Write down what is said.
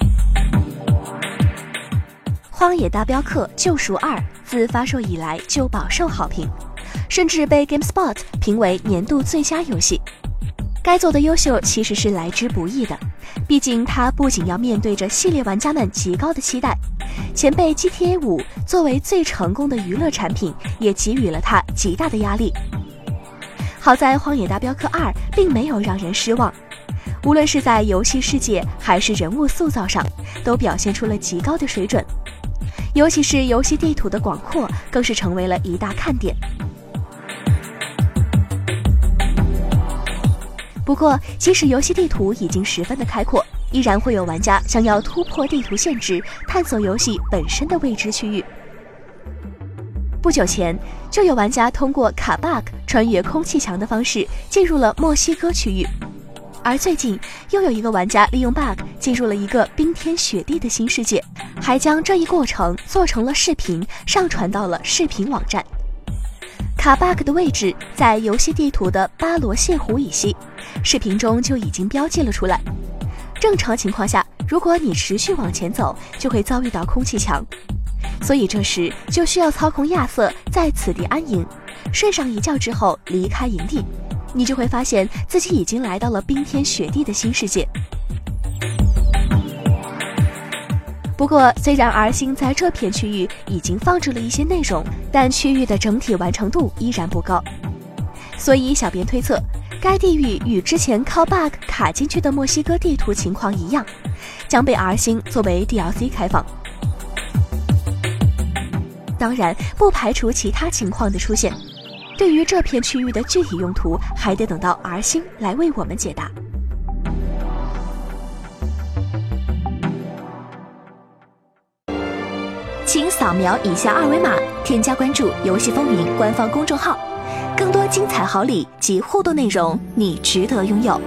《荒野大镖客：救赎二》自发售以来就饱受好评，甚至被 GameSpot 评为年度最佳游戏。该作的优秀其实是来之不易的，毕竟它不仅要面对着系列玩家们极高的期待，前辈 GTA 五作为最成功的娱乐产品，也给予了它极大的压力。好在《荒野大镖客二》并没有让人失望。无论是在游戏世界还是人物塑造上，都表现出了极高的水准，尤其是游戏地图的广阔，更是成为了一大看点。不过，即使游戏地图已经十分的开阔，依然会有玩家想要突破地图限制，探索游戏本身的未知区域。不久前，就有玩家通过卡 bug 穿越空气墙的方式进入了墨西哥区域，而最近又有一个玩家利用 bug 进入了一个冰天雪地的新世界，还将这一过程做成了视频，上传到了视频网站。卡 bug 的位置在游戏地图的巴罗谢湖以西，视频中就已经标记了出来。正常情况下，如果你持续往前走，就会遭遇到空气墙，所以这时就需要操控亚瑟在此地安营，睡上一觉之后离开营地，你就会发现自己已经来到了冰天雪地的新世界。不过，虽然 R 星在这片区域已经放置了一些内容，但区域的整体完成度依然不高。所以，小编推测，该地域与之前靠 bug 卡进去的墨西哥地图情况一样，将被 R 星作为 DLC 开放。当然，不排除其他情况的出现。对于这片区域的具体用途，还得等到 R 星来为我们解答。请扫描以下二维码，添加关注“游戏风云”官方公众号，更多精彩好礼及互动内容，你值得拥有。